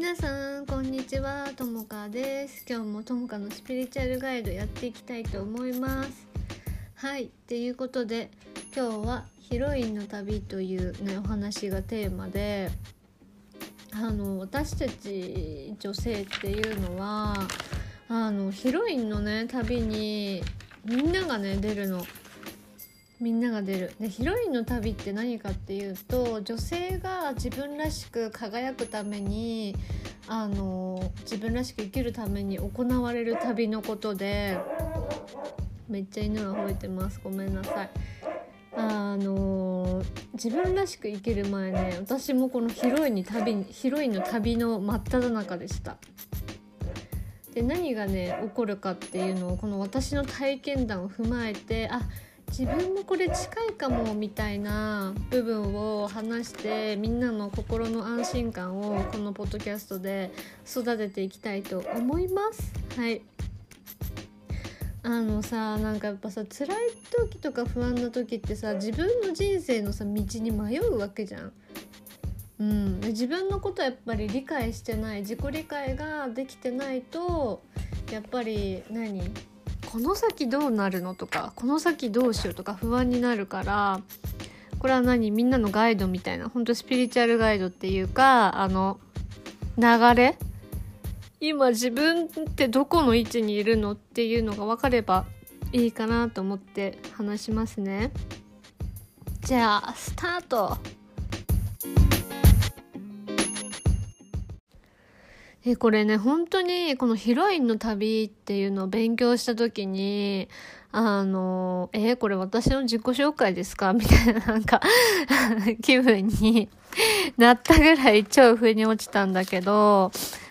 皆さんこんにちは。ともかです。今日もともかのスピリチュアルガイドやっていきたいと思います。はい。っていうことで今日はヒロインの旅というねお話がテーマで。あの私たち女性っていうのはあのヒロインのね旅にみんながね出るの。みんなが出る。でヒロインの旅って何かっていうと女性が自分らしく輝くためにあの自分らしく生きるために行われる旅のことでめっちゃ犬が吠えてます。ごめんなさい。あの自分らしく生きる前ね私もこのヒロインに旅ヒロインの旅の真っ只中でした。で何がね起こるかっていうのをこの私の体験談を踏まえてあっ自分もこれ近いかもみたいな部分を話してみんなの心の安心感をこのポッドキャストで育てていきたいと思います。はい。あのさなんかやっぱさ辛い時とか不安な時ってさ自分の人生のさ道に迷うわけじゃん。うん、自分のことやっぱり理解してない自己理解ができてないとやっぱり何？この先どうなるのとかこの先どうしようとか不安になるからこれは何？みんなのガイドみたいな本当スピリチュアルガイドっていうかあの流れ？今自分ってどこの位置にいるのっていうのが分かればいいかなと思って話しますね。じゃあスタート。えこれね本当にこのヒロインの旅っていうのを勉強した時にあのえこれ私の自己紹介ですか？みたいななんか 気分になったぐらい超腑に落ちたんだけど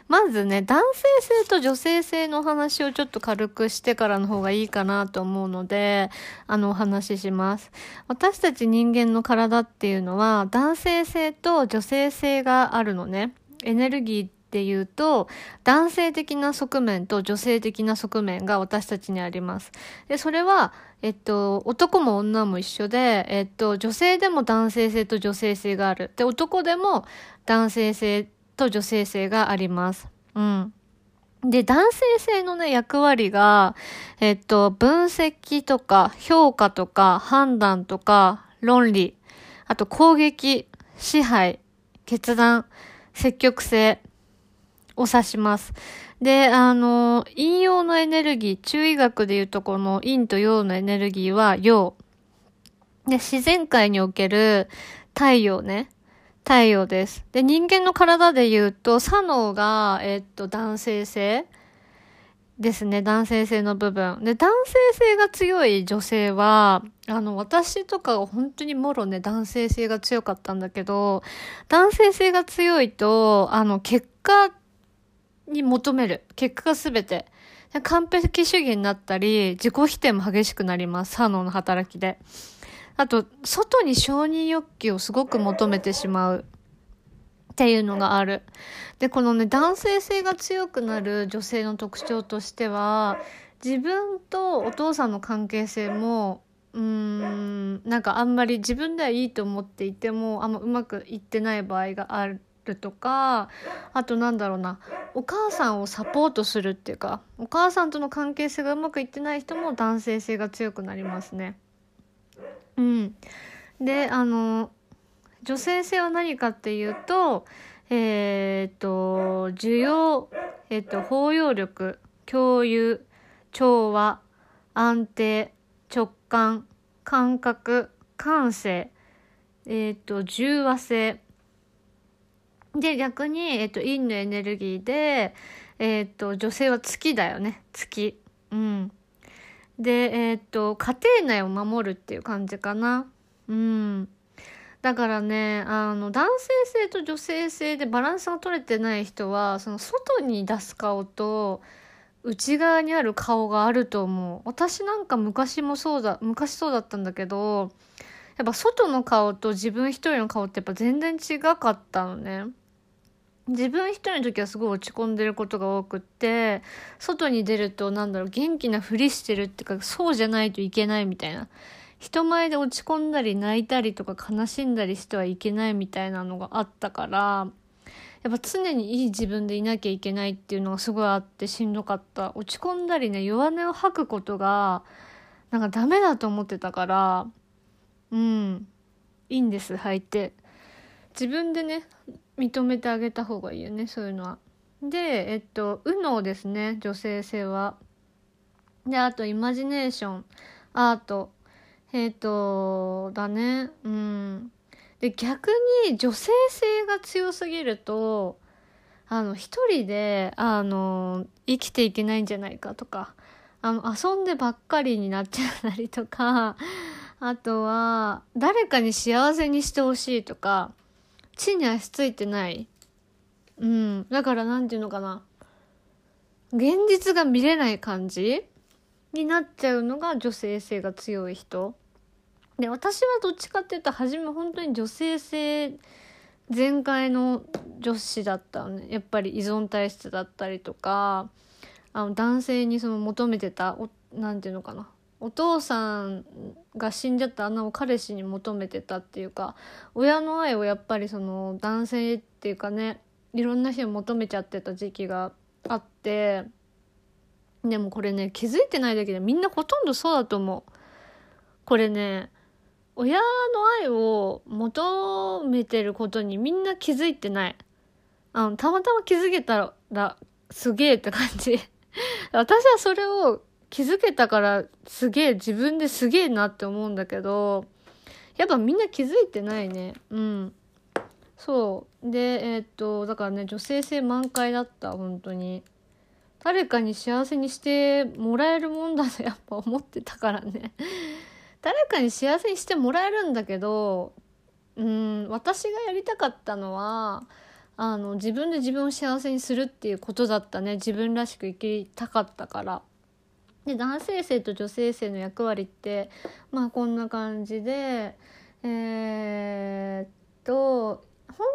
まずね、男性性と女性性のお話をちょっと軽くしてからの方がいいかなと思うので、あの、お話しします。私たち人間の体っていうのは、男性性と女性性があるのね。エネルギーっていうと、男性的な側面と女性的な側面が私たちにあります。で、それは、えっと、男も女も一緒で、えっと、女性でも男性性と女性性がある。で、男でも男性性と女性性があります。うん。で、男性性のね、役割が、えっと、分析とか、評価とか、判断とか、論理、あと攻撃、支配、決断、積極性を指します。で、あの、陰陽のエネルギー、中医学でいうとこの陰と陽のエネルギーは陽。で、自然界における太陽ね。太陽です。で、人間の体で言うと、左脳が、えっと、男性性ですね。男性性の部分。で、男性性が強い女性は、あの、私とかが本当にもろね、男性性が強かったんだけど、男性性が強いと、あの、結果に求める。結果が全て。完璧主義になったり、自己否定も激しくなります。左脳の働きで。あと、外に承認欲求をすごく求めてしまうっていうのがある。で、このね、男性性が強くなる女性の特徴としては、自分とお父さんの関係性も、うーん、なんかあんまり自分ではいいと思っていても、あんまうまくいってない場合があるるとか、あとなんだろうな、お母さんをサポートするっていうか、お母さんとの関係性がうまくいってない人も男性性が強くなりますね。うん。で、あの、女性性は何かっていうと、えっ、と、需要、えっ、と、包容力、共有、調和、安定、直感、感覚、感性、えっ、と、重和性。で、逆に、えっ、と、陰のエネルギーで、えっ、と、女性は月だよね。月。うん。で、え、っと、家庭内を守るっていう感じかな。うん。だからね、あの、男性性と女性性でバランスが取れてない人は、その外に出す顔と、内側にある顔があると思う。私なんか昔もそうだ、昔そうだったんだけど、やっぱ外の顔と自分一人の顔ってやっぱ全然違かったのね。自分一人の時はすごい落ち込んでることが多くって外に出るとなんだろう元気なふりしてるっていうかそうじゃないといけないみたいな。人前で落ち込んだり泣いたりとか悲しんだりしてはいけないみたいなのがあったからやっぱ常にいい自分でいなきゃいけないっていうのがすごいあってしんどかった。落ち込んだりね弱音を吐くことがなんかダメだと思ってたからうんいいんです吐いて。自分でね認めてあげた方がいいよねそういうのは。でえっと「右脳」ですね女性性は。であとイマジネーションアート。えっとだね。うん。で逆に女性性が強すぎるとあの一人であの生きていけないんじゃないかとか。あの遊んでばっかりになっちゃったりとか。あとは誰かに幸せにしてほしいとか。地に足ついてない。うん。だから何て言うのかな。現実が見れない感じになっちゃうのが女性性が強い人。で私はどっちかっていうと初め本当に女性性全開の女子だったのね。やっぱり依存体質だったりとかあの男性にその求めてた何て言うのかな。お父さんが死んじゃった穴を彼氏に求めてたっていうか親の愛をやっぱりその男性っていうかねいろんな人に求めちゃってた時期があってでもこれね気づいてないだけでみんなほとんどそうだと思う。これね親の愛を求めてることにみんな気づいてない。あの、たまたま気づけたら、すげえって感じ。私はそれを気づけたからすげえ、自分ですげえなって思うんだけど、やっぱみんな気づいてないね。うん。そう。で、えー、っと、だからね、女性性満開だった、本当に。誰かに幸せにしてもらえるもんだと やっぱ思ってたからね。誰かに幸せにしてもらえるんだけどうん私がやりたかったのはあの自分で自分を幸せにするっていうことだったね自分らしく生きたかったから。で男性性と女性性の役割ってまあこんな感じでえー、っと本当は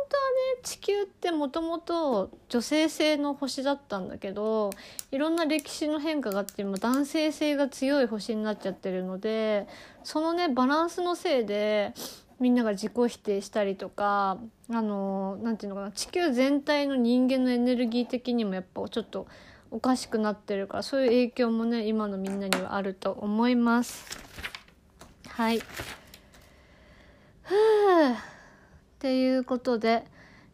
ね地球ってもともと女性性の星だったんだけどいろんな歴史の変化があって今男性性が強い星になっちゃってるのでそのねバランスのせいでみんなが自己否定したりとかあの何て言うのかな地球全体の人間のエネルギー的にもやっぱちょっとおかしくなってるからそういう影響もね今のみんなにはあると思います。はいふうっていうことで、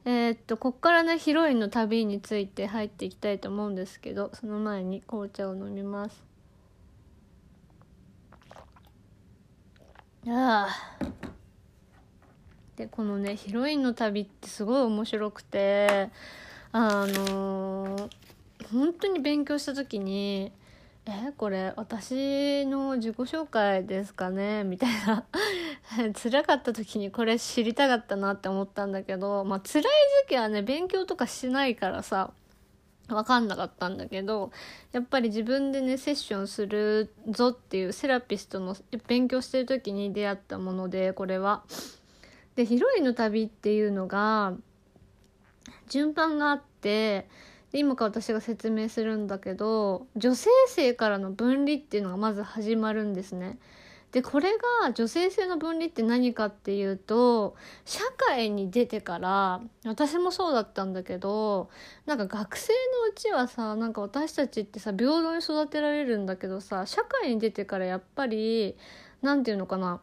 えー、っと、こっからね、ヒロインの旅について入っていきたいと思うんですけど、その前に紅茶を飲みます。ああ。で、このね、ヒロインの旅ってすごい面白くて、あのー、本当に勉強した時に、えこれ私の自己紹介ですかね？みたいな 辛かった時にこれ知りたかったなって思ったんだけどまあ辛い時期はね勉強とかしないからさ分かんなかったんだけどやっぱり自分でねセッションするぞっていうセラピストの勉強してる時に出会ったものでこれは。でヒロインの旅っていうのが順番があってで今から私が説明するんだけど女性性からの分離っていうのがまず始まるんですね。でこれが女性性の分離って何かっていうと社会に出てから私もそうだったんだけどなんか学生のうちはさなんか私たちってさ平等に育てられるんだけどさ社会に出てからやっぱり何て言うのかな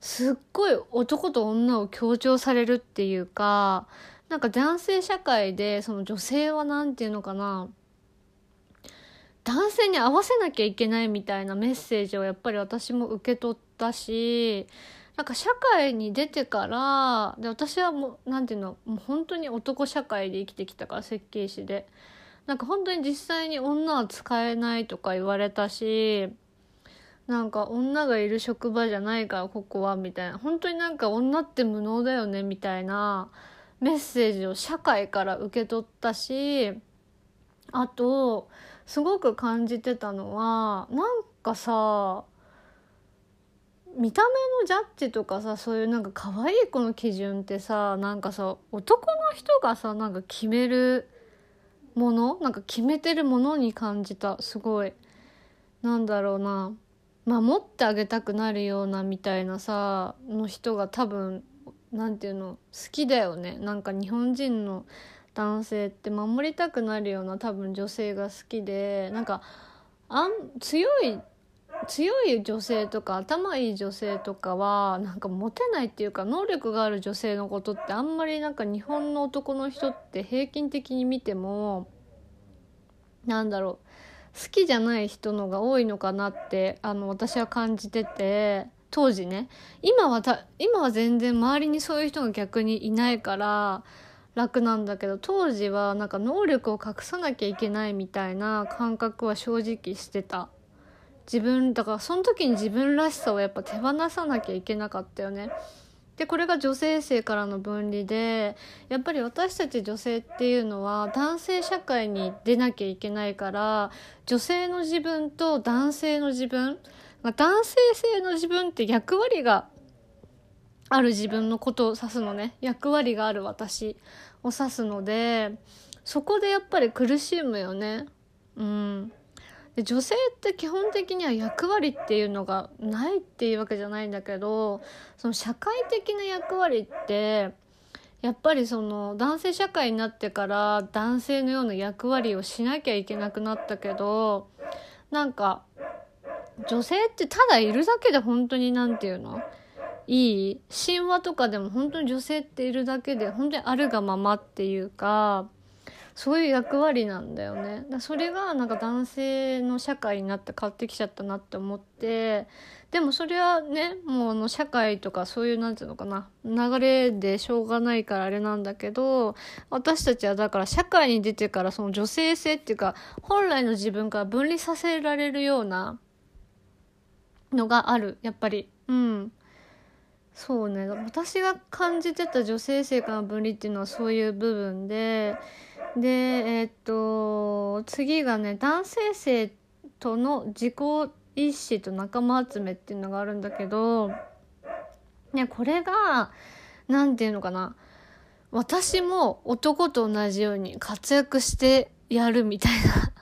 すっごい男と女を強調されるっていうかなんか男性社会でその女性は何て言うのかな。男性に合わせなきゃいけないみたいなメッセージをやっぱり私も受け取ったしなんか社会に出てからで私はもう何て言うのもう本当に男社会で生きてきたから設計士で。なんか本当に実際に女は使えないとか言われたしなんか女がいる職場じゃないからここはみたいな。本当になんか女って無能だよねみたいな。メッセージを社会から受け取ったしあとすごく感じてたのはなんかさ見た目のジャッジとかさそういうなんか可愛い子の基準ってさなんかさ男の人がさなんか決めるものなんか決めてるものに感じたすごい。なんだろうな。守ってあげたくなるようなみたいなさの人が多分なんていうの好きだよね。なんか日本人の男性って守りたくなるような多分女性が好きでなんかあん強い強い女性とか頭いい女性とかはなんかモテないっていうか能力がある女性のことってあんまりなんか日本の男の人って平均的に見てもなんだろう好きじゃない人のが多いのかなってあの私は感じてて。当時ね。今はた今は全然周りにそういう人が逆にいないから楽なんだけど当時はなんか能力を隠さなきゃいけないみたいな感覚は正直してた。自分だからその時に自分らしさをやっぱ手放さなきゃいけなかったよね。でこれが女性性からの分離でやっぱり私たち女性っていうのは男性社会に出なきゃいけないから女性の自分と男性の自分男性性の自分って役割がある自分のことを指すのね。役割がある私を指すのでそこでやっぱり苦しむよね。うん。で女性って基本的には役割っていうのがないっていうわけじゃないんだけどその社会的な役割ってやっぱりその男性社会になってから男性のような役割をしなきゃいけなくなったけどなんか女性ってただいるだけで本当に何て言うの？いい神話とかでも本当に女性っているだけで本当にあるがままっていうかそういう役割なんだよね。だそれがなんか男性の社会になって変わってきちゃったなって思ってでもそれはねもうあの社会とかそういうなんていうのかな流れでしょうがないからあれなんだけど私たちはだから社会に出てからその女性性っていうか本来の自分から分離させられるようなのがあるやっぱり。うん。そうね。私が感じてた女性性からの分離っていうのはそういう部分ででえー、っと次がね男性性との自己意識と仲間集めっていうのがあるんだけどねこれが何て言うのかな。私も男と同じように活躍してやるみたいな。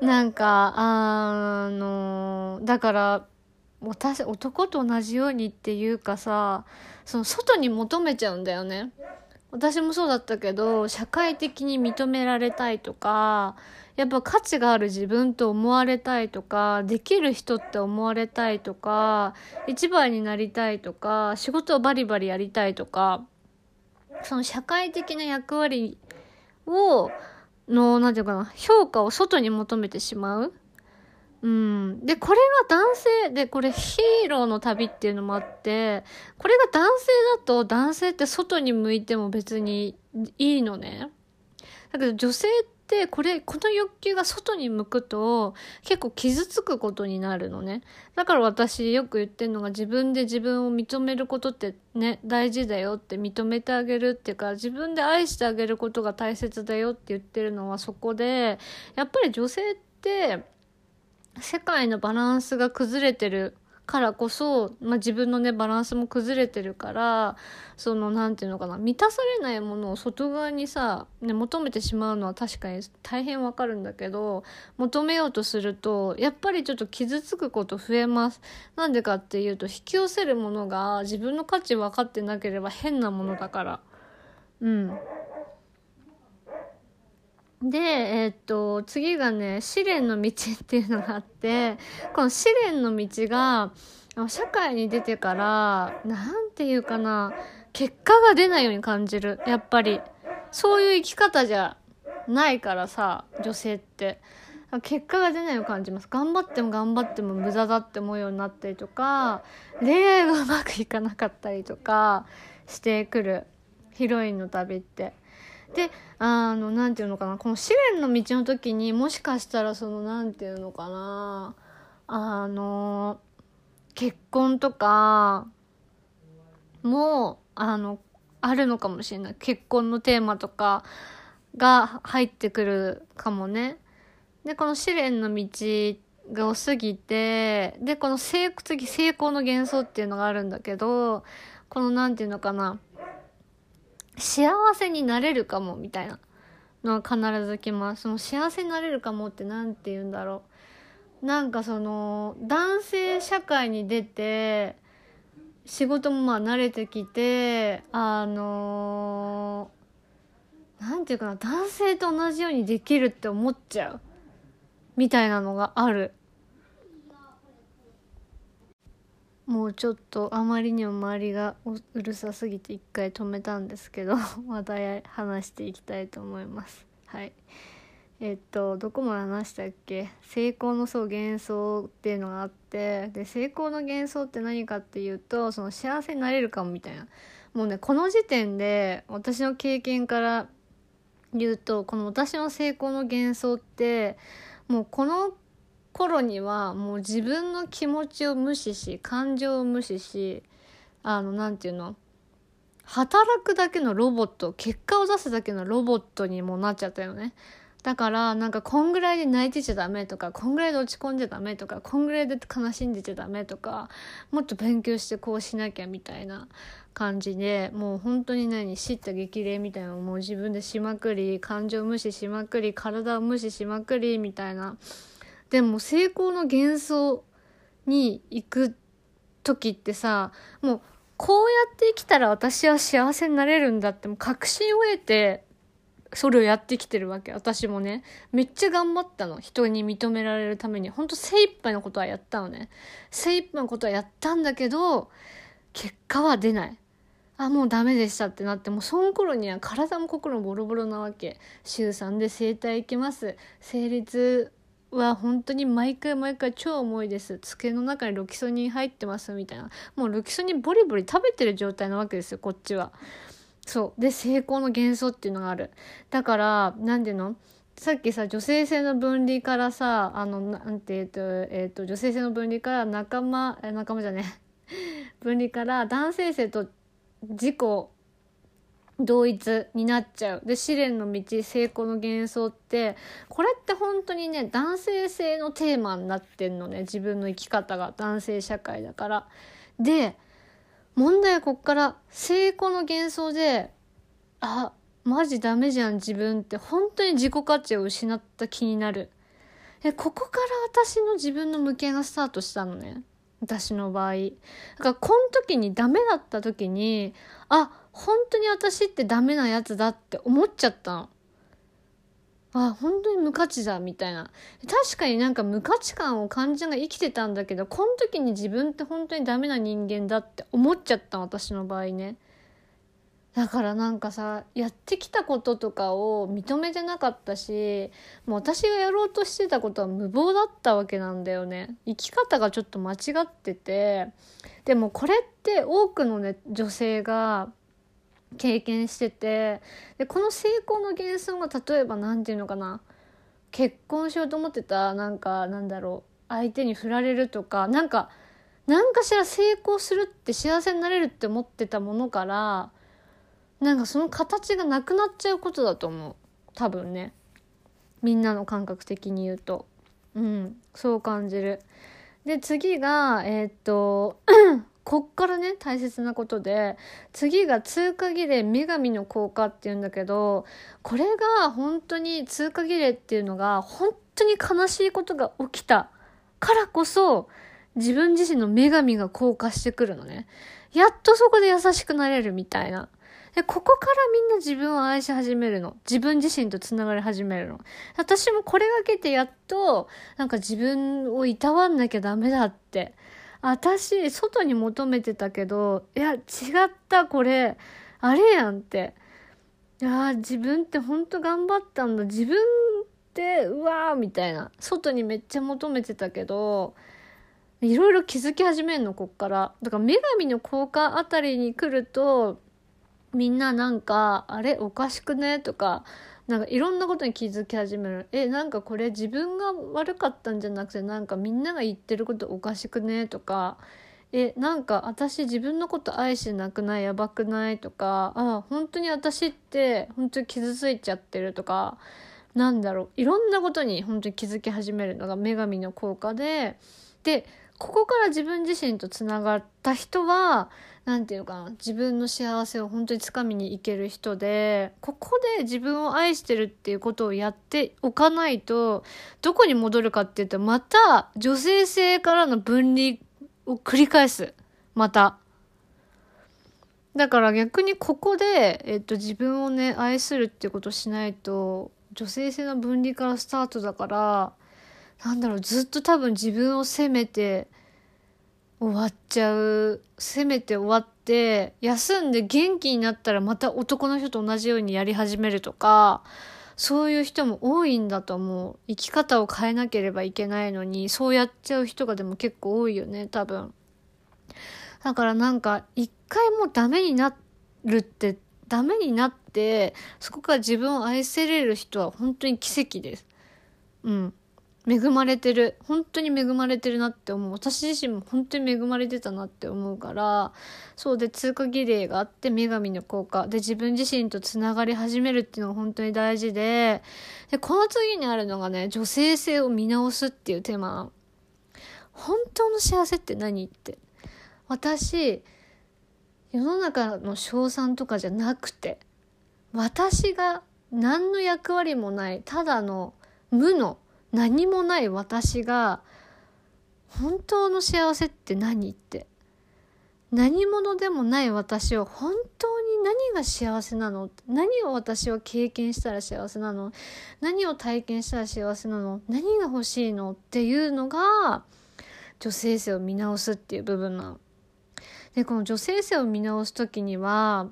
なんかあのだから私男と同じようにっていうかさその外に求めちゃうんだよね。私もそうだったけど社会的に認められたいとかやっぱ価値がある自分と思われたいとかできる人って思われたいとか一番になりたいとか仕事をバリバリやりたいとかその社会的な役割をのなんていうかな評価を外に求めてしまう？うん。で、これが男性で、これヒーローの旅っていうのもあって、これが男性だと男性って外に向いても別にいいのね。だけど女性ってこれ、この欲求が外に向くと結構傷つくことになるのね。だから私よく言ってるのが自分で自分を認めることってね、大事だよって認めてあげるっていうか自分で愛してあげることが大切だよって言ってるのはそこで、やっぱり女性って世界のバランスが崩れてるからこそ、まあ、自分のねバランスも崩れてるからその何て言うのかな満たされないものを外側にさ、ね、求めてしまうのは確かに大変わかるんだけど求めようとするとやっぱりちょっと傷つくこと増えます。なんでかっていうと引き寄せるものが自分の価値分かってなければ変なものだから。うん。で、えー、っと、次がね、試練の道っていうのがあって、この試練の道が、社会に出てから、なんていうかな、結果が出ないように感じる。やっぱり。そういう生き方じゃないからさ、女性って。結果が出ないように感じます。頑張っても頑張っても無駄だって思うようになったりとか、恋愛がうまくいかなかったりとかしてくる。ヒロインの旅って。であの何て言うのかなこの試練の道の時にもしかしたらその何て言うのかなあの結婚とかもあのあるのかもしれない結婚のテーマとかが入ってくるかもね。でこの試練の道が過ぎてでこの成次成功の幻想っていうのがあるんだけどこの何て言うのかな幸せになれるかもみたいなのは必ず来ます。その幸せになれるかもって何て言うんだろう。なんかその男性社会に出て仕事もまあ慣れてきてあのなんていうかな男性と同じようにできるって思っちゃうみたいなのがあるもうちょっとあまりにも周りがうるさすぎて一回止めたんですけど また話していきたいと思います。はい。えっとどこまで話したっけ？成功のそう幻想っていうのがあってで成功の幻想って何かっていうとその幸せになれるかもみたいな。もうねこの時点で私の経験から言うとこの私の成功の幻想ってもうこの頃にはもう自分の気持ちを無視し感情を無視しあの何て言うの？働くだけのロボット結果を出すだけのロボットにもなっちゃったよね。だからなんかこんぐらいで泣いてちゃダメとかこんぐらいで落ち込んじゃダメとかこんぐらいで悲しんでちゃダメとかもっと勉強してこうしなきゃみたいな感じでもう本当に何？知った激励みたいなのをもう自分でしまくり感情無視しまくり体を無視しまくりみたいなでも成功の幻想に行く時ってさもうこうやって生きたら私は幸せになれるんだってもう確信を得てそれをやってきてるわけ。私もね。めっちゃ頑張ったの。人に認められるために。ほんと精一杯のことはやったのね。精一杯のことはやったんだけど結果は出ない。あもうダメでしたってなってもうその頃には体も心もボロボロなわけ。週3で整体行きます。生理痛は本当に毎回毎回超重いです。机の中にロキソニン入ってますみたいな。もうロキソニンボリボリ食べてる状態なわけですよこっちは。そう。で成功の幻想っていうのがある。だから何ていうの？さっきさ女性性の分離からさあのなんてえっ、と,、えーと、女性性の分離から仲間仲間じゃね 分離から男性性と自己同一になっちゃう。で試練の道成功の幻想ってこれって本当にね男性性のテーマになってんのね。自分の生き方が。男性社会だから。で問題はこっから成功の幻想であマジダメじゃん自分って。本当に自己価値を失った気になる。えここから私の自分の向き合いがスタートしたのね。私の場合。だからこの時にダメだった時にあ本当に私ってダメなやつだって思っちゃったの。あ本当に無価値だみたいな。確かになんか無価値観を感じが生きてたんだけどこの時に自分って本当にダメな人間だって思っちゃった私の場合ね。だからなんかさやってきたこととかを認めてなかったしもう私がやろうとしてたことは無謀だったわけなんだよね。生き方がちょっと間違ってて。でもこれって多くのね女性が経験しててでこの成功の幻想が例えば何て言うのかな結婚しようと思ってたなんかなんだろう相手に振られるとかなんか何かしら成功するって幸せになれるって思ってたものからなんかその形がなくなっちゃうことだと思う。多分ね。みんなの感覚的に言うと。うん。そう感じる。で次がえー、っとこっからね大切なことで次が通過儀礼女神の効果っていうんだけどこれが本当に通過儀礼っていうのが本当に悲しいことが起きたからこそ自分自身の女神が降下してくるのね。やっとそこで優しくなれるみたいな。で、ここからみんな自分を愛し始めるの。自分自身と繋がり始めるの。私もこれがけてやっと、なんか自分をいたわんなきゃダメだって私外に求めてたけどいや違ったこれ。あれやんって。いや自分ってほんと頑張ったんだ。自分ってうわーみたいな。外にめっちゃ求めてたけどいろいろ気づき始めんのこっから。だから女神の効果あたりに来るとみんななんかあれおかしくね？とかなんかいろんなことに気づき始める。えなんかこれ自分が悪かったんじゃなくてなんかみんなが言ってることおかしくねとか。えなんか私自分のこと愛してなくない？やばくない？とか。あ本当に私って本当に傷ついちゃってるとか。なんだろう。いろんなことに本当に気づき始めるのが女神の効果で。でここから自分自身とつながった人は何て言うかな自分の幸せを本当につかみにいける人でここで自分を愛してるっていうことをやっておかないとどこに戻るかっていうとまた女性性からの分離を繰り返す。また。だから逆にここで、えっと、自分をね、愛するってことをしないと、女性性の分離からスタートだから、なんだろう、ずっと多分自分を責めて終わっちゃう。責めて終わって、休んで元気になったらまた男の人と同じようにやり始めるとか、そういう人も多いんだと思う。生き方を変えなければいけないのに、そうやっちゃう人がでも結構多いよね、多分。だからなんか、一回もうダメになるって、ダメになって、そこから自分を愛せれる人は本当に奇跡です。うん。恵まれてる。本当に恵まれてるなって思う。私自身も本当に恵まれてたなって思うから、そうで通過儀礼があって女神の効果。で自分自身とつながり始めるっていうのが本当に大事で、で、この次にあるのがね、女性性を見直すっていうテーマ。本当の幸せって何って。私、世の中の称賛とかじゃなくて、私が何の役割もない、ただの無の何もない私が本当の幸せって何って。何者でもない私は本当に何が幸せなの？何を私は経験したら幸せなの？何を体験したら幸せなの？何が欲しいのっていうのが女性性を見直すっていう部分なの。でこの女性性を見直す時には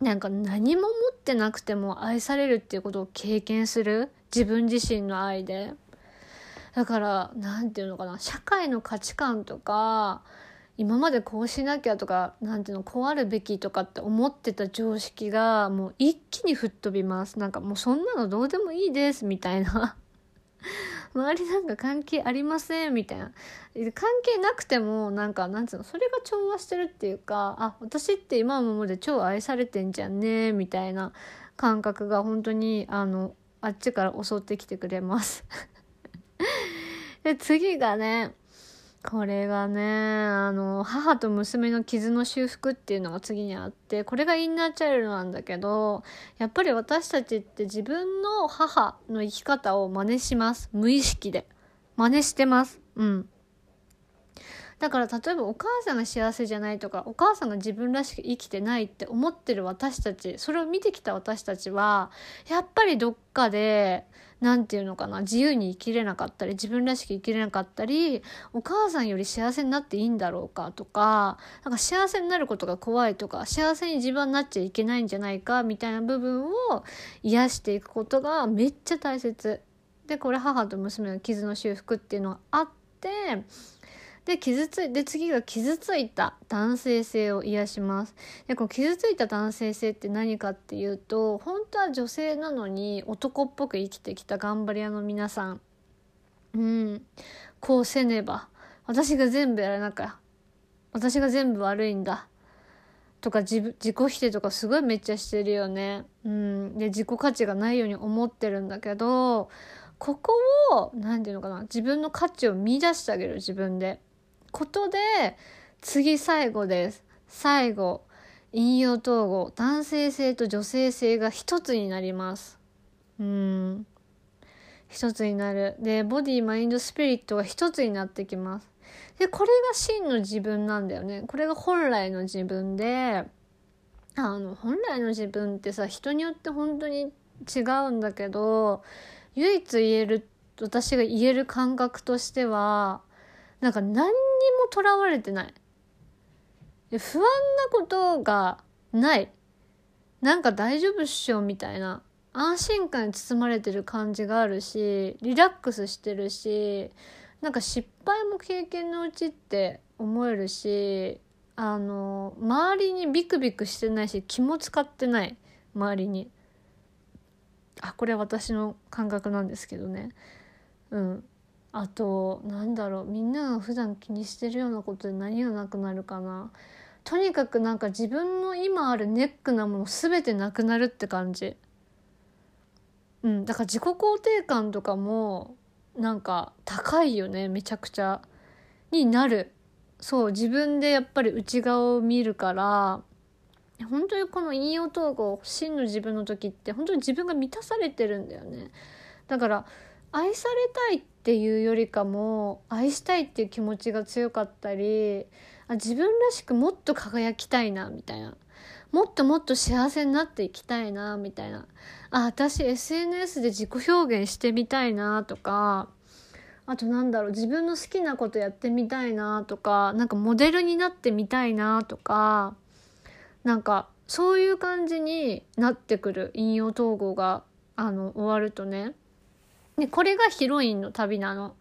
なんか何も持ってなくても愛されるっていうことを経験する？自分自身の愛で。だから、なんていうのかな、社会の価値観とか、今までこうしなきゃとか、なんていうの、こうあるべきとかって思ってた常識が、もう一気に吹っ飛びます。なんかもうそんなのどうでもいいです、みたいな。周りなんか関係ありませんみたいな。関係なくても、なんか、なんつうの、それが調和してるっていうか、あ、私って今のままで超愛されてんじゃんね、みたいな感覚が本当に、あの、あっちから襲ってきてくれます で、次がね、これがね、あの、母と娘の傷の修復っていうのが次にあって、これがインナーチャイルドなんだけど、やっぱり私たちって自分の母の生き方を真似します。無意識で。真似してます。うん。だから例えばお母さんが幸せじゃないとかお母さんが自分らしく生きてないって思ってる私たちそれを見てきた私たちはやっぱりどっかで何て言うのかな自由に生きれなかったり自分らしく生きれなかったりお母さんより幸せになっていいんだろうかとかなんか幸せになることが怖いとか幸せに自分になっちゃいけないんじゃないかみたいな部分を癒していくことがめっちゃ大切。でこれ母と娘の傷の修復っていうのがあってで、傷つい、で、次が傷ついた男性性を癒します。で、この傷ついた男性性って何かっていうと、本当は女性なのに男っぽく生きてきた頑張り屋の皆さん。うん。こうせねば。私が全部やらなきゃ。私が全部悪いんだ。とか自自己否定とかすごいめっちゃしてるよね。うん。で、自己価値がないように思ってるんだけど、ここを、何て言うのかな。自分の価値を見出してあげる、自分で。ことで、次最後です。最後。引用統合。男性性と女性性が一つになります。うん。一つになる。で、ボディ、マインド、スピリットが一つになってきます。で、これが真の自分なんだよね。これが本来の自分で、あの、本来の自分ってさ、人によって本当に違うんだけど、唯一言える、私が言える感覚としては、なんか何にもとらわれてない。不安なことがない。なんか大丈夫っしょみたいな。安心感に包まれてる感じがあるし、リラックスしてるし、なんか失敗も経験のうちって思えるし、あの、周りにビクビクしてないし、気も使ってない。周りに。あ、これは私の感覚なんですけどね。うん。あとなんだろうみんなが普段気にしてるようなことで何がなくなるかな。とにかくなんか自分の今あるネックなもの全てなくなるって感じ。うんだから自己肯定感とかもなんか高いよねめちゃくちゃ。になる。そう自分でやっぱり内側を見るから。本当にこの引用統合真の自分の時って本当に自分が満たされてるんだよね。だから愛されたいっていうよりかも愛したいっていう気持ちが強かったりあ自分らしくもっと輝きたいなみたいな。もっともっと幸せになっていきたいなみたいな。あ私 SNS で自己表現してみたいなとかあとなんだろう自分の好きなことやってみたいなとかなんかモデルになってみたいなとかなんかそういう感じになってくる引用統合があの終わるとね。でこれがヒロインの旅なの。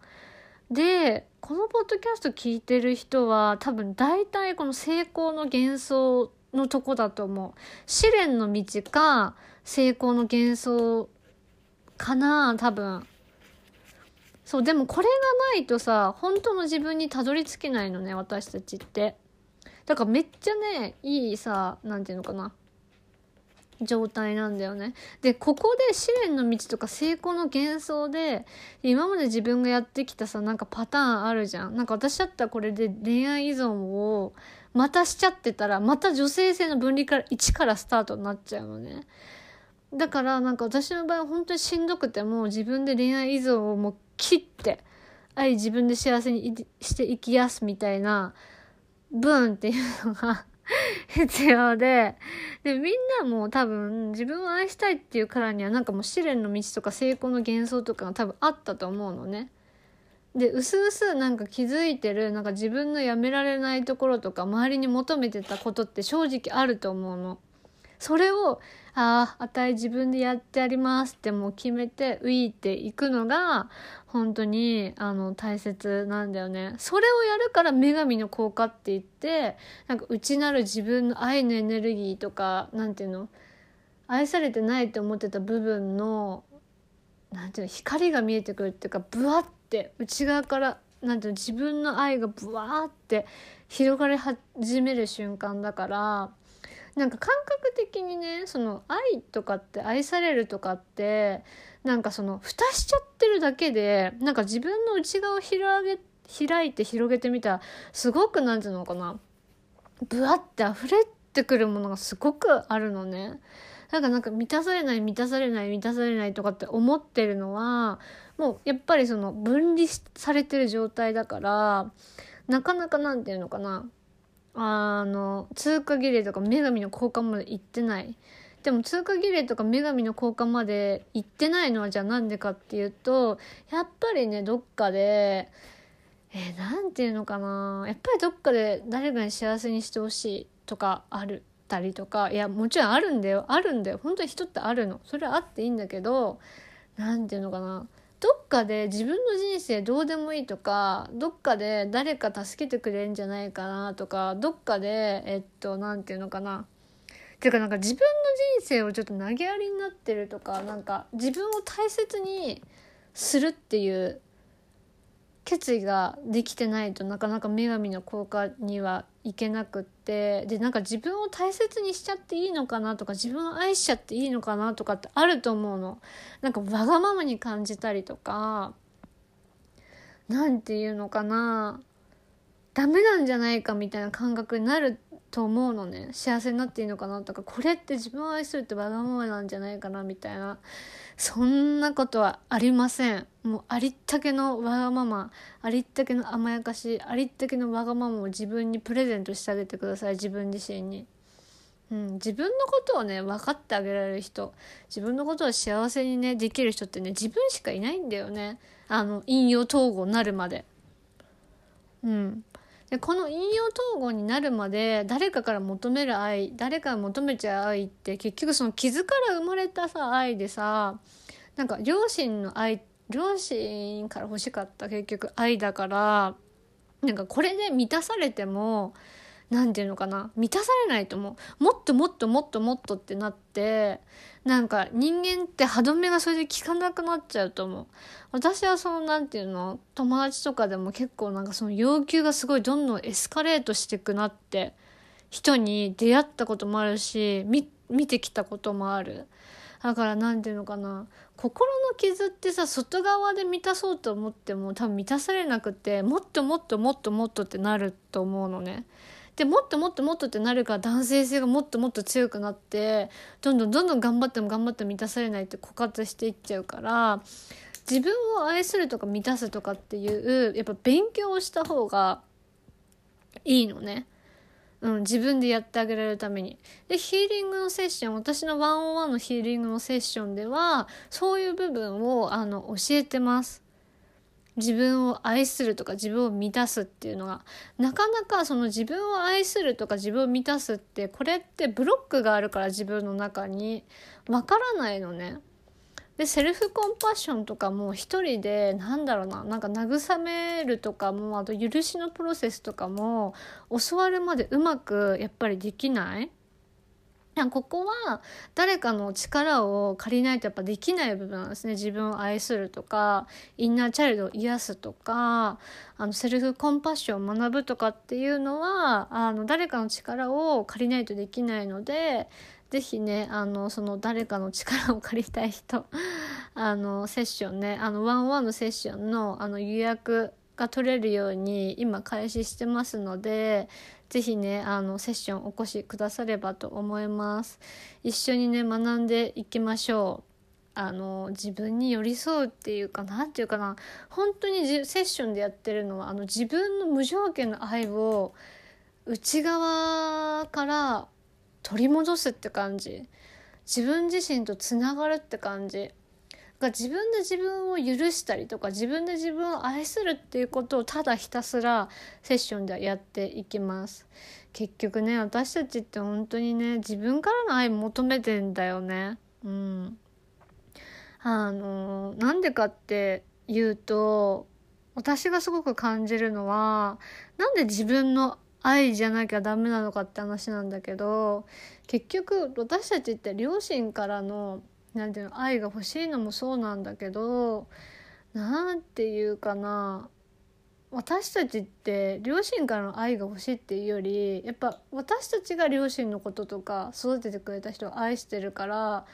でこのポッドキャスト聞いてる人は多分大体この成功の幻想のとこだと思う。試練の道か成功の幻想かな多分。そうでもこれがないとさ本当の自分にたどり着けないのね私たちってだからめっちゃねいいさ何て言うのかな状態なんだよね。で、ここで試練の道とか成功の幻想で、今まで自分がやってきたさ、なんかパターンあるじゃん。なんか私だったらこれで恋愛依存をまたしちゃってたら、また女性性の分離から1からスタートになっちゃうのね。だからなんか私の場合は本当にしんどくても自分で恋愛依存をもう切って愛自分で幸せにして生きやすみたいなブーンっていうのが 必要ででみんなも多分自分を愛したいっていうからにはなんかもう試練の道とか成功の幻想とかが多分あったと思うのね。でうすうすなんか気づいてるなんか自分のやめられないところとか周りに求めてたことって正直あると思うの。それをああ、あたい自分でやってやりますってもう決めて、ウィーっていくのが、本当に、あの、大切なんだよね。それをやるから女神の効果って言って、なんか内なる自分の愛のエネルギーとか、なんていうの愛されてないって思ってた部分の、なんていうの光が見えてくるっていうか、ブワって内側から、なんていうの自分の愛がブワーって広がり始める瞬間だから、なんか感覚的にねその愛とかって愛されるとかってなんかその蓋しちゃってるだけでなんか自分の内側を広げ開いて広げてみたらすごく何て言うのかなぶわって溢れてくるものがすごくあるのね。なんかなんか満たされない満たされない満たされないとかって思ってるのはもうやっぱりその分離されてる状態だからなかなかなんていうのかなあの通過儀礼とか女神の交換まで行ってない。でも通過儀礼とか女神の交換まで行ってないのはじゃあなんでかっていうとやっぱりねどっかでえー、なんていうのかな。やっぱりどっかで誰かに幸せにしてほしいとかあるたりとか。いやもちろんあるんだよ。あるんだよ。本当に人ってあるの。それはあっていいんだけど何ていうのかな。どっかで自分の人生どうでもいいとかどっかで誰か助けてくれるんじゃないかなとかどっかでえっと何て言うのかな。っていうかなんか自分の人生をちょっと投げやりになってるとかなんか自分を大切にするっていう決意ができてないとなかなか女神の効果にはいけなくってでなんか自分を大切にしちゃっていいのかなとか自分を愛しちゃっていいのかなとかってあると思うの。なんかわがままに感じたりとか何て言うのかな。ダメなんじゃないかみたいな感覚になると思うのね。幸せになっていいのかなとかこれって自分を愛するってわがままなんじゃないかなみたいな。そんなことはありません。もうありったけのわがままありったけの甘やかしありったけのわがままを自分にプレゼントしてあげてください。自分自身に。うん、自分のことをね分かってあげられる人。自分のことを幸せにねできる人ってね自分しかいないんだよね。あの引用統合なるまで。うん。でこの引用統合になるまで誰かから求める愛誰かが求めちゃう愛って結局その傷から生まれたさ愛でさなんか両親の愛両親から欲しかった結局愛だからなんかこれで満たされても何て言うのかな？満たされないと思う。もっともっともっともっとってなってなんか人間って歯止めがそれで効かなくなっちゃうと思う。私はその何て言うの？友達とかでも結構なんかその要求がすごいどんどんエスカレートしてくなって人に出会ったこともあるし見てきたこともある。だから何て言うのかな？心の傷ってさ外側で満たそうと思っても多分満たされなくてもっともっともっともっとってなると思うのね。でもっともっともっとってなるから男性性がもっともっと強くなってどんどんどんどん頑張っても頑張っても満たされないって枯渇していっちゃうから自分を愛するとか満たすとかっていうやっぱ勉強をした方がいいのね。うん、自分でやってあげられるために。で、ヒーリングのセッション、私のワンオンワンのヒーリングのセッションでは、そういう部分を、あの、教えてます。自分を愛するとか自分を満たすっていうのがなかなかその自分を愛するとか自分を満たすってこれってブロックがあるから自分の中にわからないのね。でセルフコンパッションとかも一人でなんだろうななんか慰めるとかもあと許しのプロセスとかも教わるまでうまくやっぱりできないここは誰かの力を借りないとやっぱできない部分なんですね。自分を愛するとかインナーチャイルドを癒すとかあのセルフコンパッションを学ぶとかっていうのはあの誰かの力を借りないとできないので是非ねあのその誰かの力を借りたい人 あのセッションねあのワンワンのセッションのあの予約が取れるように今開始してますので是非ねあのセッションお越しくださればと思います。一緒にね学んでいきましょう。あの自分に寄り添うっていうかなんていうかな。本当にセッションでやってるのはあの自分の無条件の愛を内側から取り戻すって感じ。自分自身とつながるって感じ。が自分で自分を許したりとか自分で自分を愛するっていうことをただひたすらセッションでやっていきます。結局ね私たちって本当にね自分からの愛求めてんだよね。うん。あのなんでかっていうと私がすごく感じるのはなんで自分の愛じゃなきゃダメなのかって話なんだけど結局私たちって両親からのなんていうの愛が欲しいのもそうなんだけどなんていうかな私たちって両親からの愛が欲しいっていうよりやっぱ私たちが両親のこととか育ててくれた人を愛してるから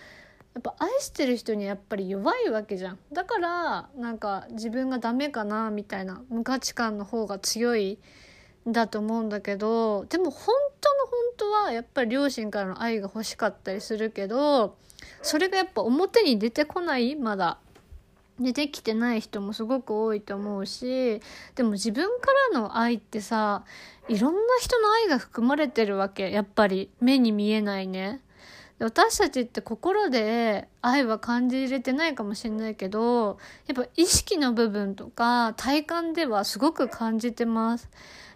やっぱ愛してる人にやっぱり弱いわけじゃん。だからなんか自分がダメかなみたいな無価値観の方が強いんだと思うんだけどでも本当の本当はやっぱり両親からの愛が欲しかったりするけどそれがやっぱ表に出てこないまだ。出てきてない人もすごく多いと思うしでも自分からの愛ってさいろんな人の愛が含まれてるわけやっぱり目に見えないね。私たちって心で愛は感じれてないかもしれないけどやっぱ意識の部分とか体感ではすごく感じてます。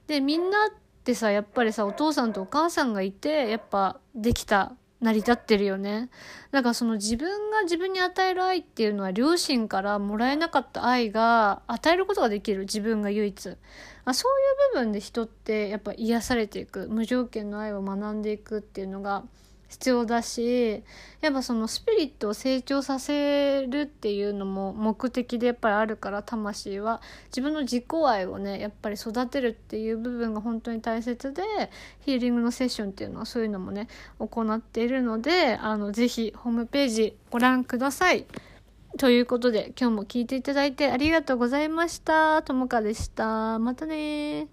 でみんなってさやっぱりさお父さんとお母さんがいてやっぱできた成り立ってるよね。だからその自分が自分に与える愛っていうのは両親からもらえなかった愛が与えることができる自分が唯一。あそういう部分で人ってやっぱ癒されていく無条件の愛を学んでいくっていうのが必要だしやっぱそのスピリットを成長させるっていうのも目的でやっぱりあるから魂は自分の自己愛をねやっぱり育てるっていう部分が本当に大切でヒーリングのセッションっていうのはそういうのもね行っているのであのぜひホームページご覧ください。ということで今日も聞いていただいてありがとうございました。ともかでした。またね